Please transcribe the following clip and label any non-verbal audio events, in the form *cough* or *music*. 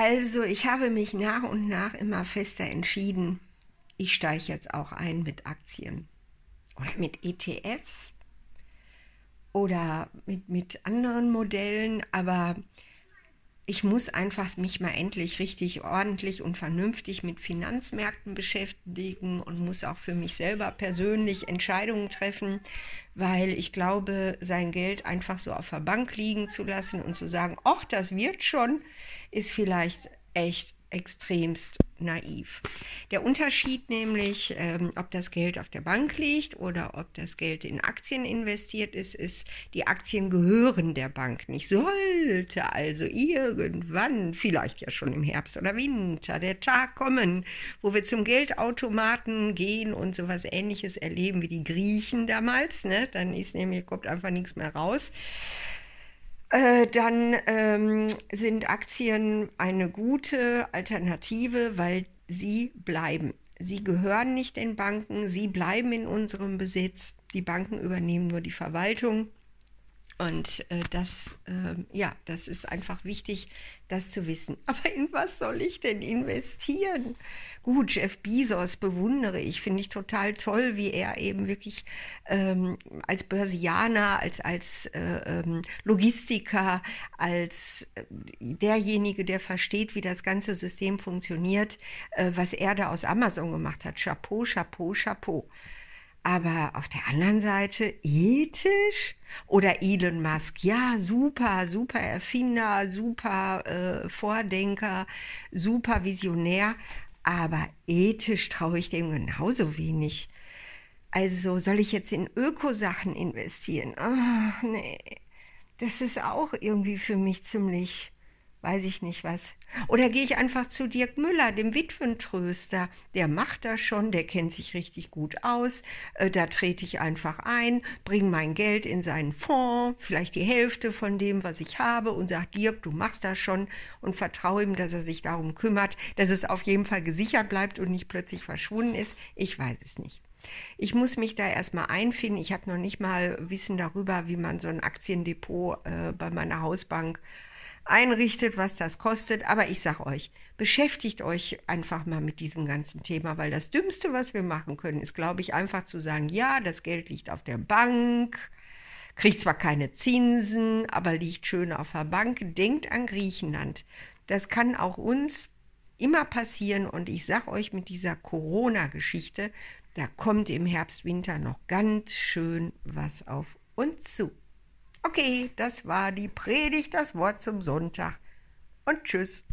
Also, ich habe mich nach und nach immer fester entschieden, ich steige jetzt auch ein mit Aktien. Oder mit ETFs oder mit, mit anderen Modellen, aber ich muss einfach mich mal endlich richtig ordentlich und vernünftig mit Finanzmärkten beschäftigen und muss auch für mich selber persönlich Entscheidungen treffen, weil ich glaube, sein Geld einfach so auf der Bank liegen zu lassen und zu sagen, ach, das wird schon, ist vielleicht echt extremst naiv. Der Unterschied nämlich, ähm, ob das Geld auf der Bank liegt oder ob das Geld in Aktien investiert ist, ist, die Aktien gehören der Bank nicht. Sollte also irgendwann, vielleicht ja schon im Herbst oder Winter, der Tag kommen, wo wir zum Geldautomaten gehen und sowas ähnliches erleben wie die Griechen damals, ne? dann ist nämlich, kommt einfach nichts mehr raus äh, dann ähm, sind Aktien eine gute Alternative, weil sie bleiben. Sie gehören nicht den Banken, sie bleiben in unserem Besitz. Die Banken übernehmen nur die Verwaltung. Und äh, das, äh, ja, das ist einfach wichtig, das zu wissen. *laughs* Aber in was soll ich denn investieren? Gut, Jeff Bezos bewundere ich, finde ich total toll, wie er eben wirklich ähm, als Börsianer, als, als äh, ähm, Logistiker, als äh, derjenige, der versteht, wie das ganze System funktioniert, äh, was er da aus Amazon gemacht hat. Chapeau, Chapeau, Chapeau. Aber auf der anderen Seite ethisch oder Elon Musk, ja, super, super Erfinder, super äh, Vordenker, super Visionär, aber ethisch traue ich dem genauso wenig. Also soll ich jetzt in Ökosachen investieren? Ach, nee, das ist auch irgendwie für mich ziemlich weiß ich nicht was. Oder gehe ich einfach zu Dirk Müller, dem Witwentröster. Der macht das schon, der kennt sich richtig gut aus. Äh, da trete ich einfach ein, bringe mein Geld in seinen Fonds, vielleicht die Hälfte von dem, was ich habe, und sage, Dirk, du machst das schon und vertraue ihm, dass er sich darum kümmert, dass es auf jeden Fall gesichert bleibt und nicht plötzlich verschwunden ist. Ich weiß es nicht. Ich muss mich da erstmal einfinden. Ich habe noch nicht mal Wissen darüber, wie man so ein Aktiendepot äh, bei meiner Hausbank einrichtet, was das kostet. Aber ich sag euch, beschäftigt euch einfach mal mit diesem ganzen Thema, weil das Dümmste, was wir machen können, ist, glaube ich, einfach zu sagen, ja, das Geld liegt auf der Bank, kriegt zwar keine Zinsen, aber liegt schön auf der Bank. Denkt an Griechenland. Das kann auch uns immer passieren und ich sag euch mit dieser Corona-Geschichte, da kommt im Herbst, Winter noch ganz schön was auf uns zu. Okay, das war die Predigt, das Wort zum Sonntag. Und tschüss.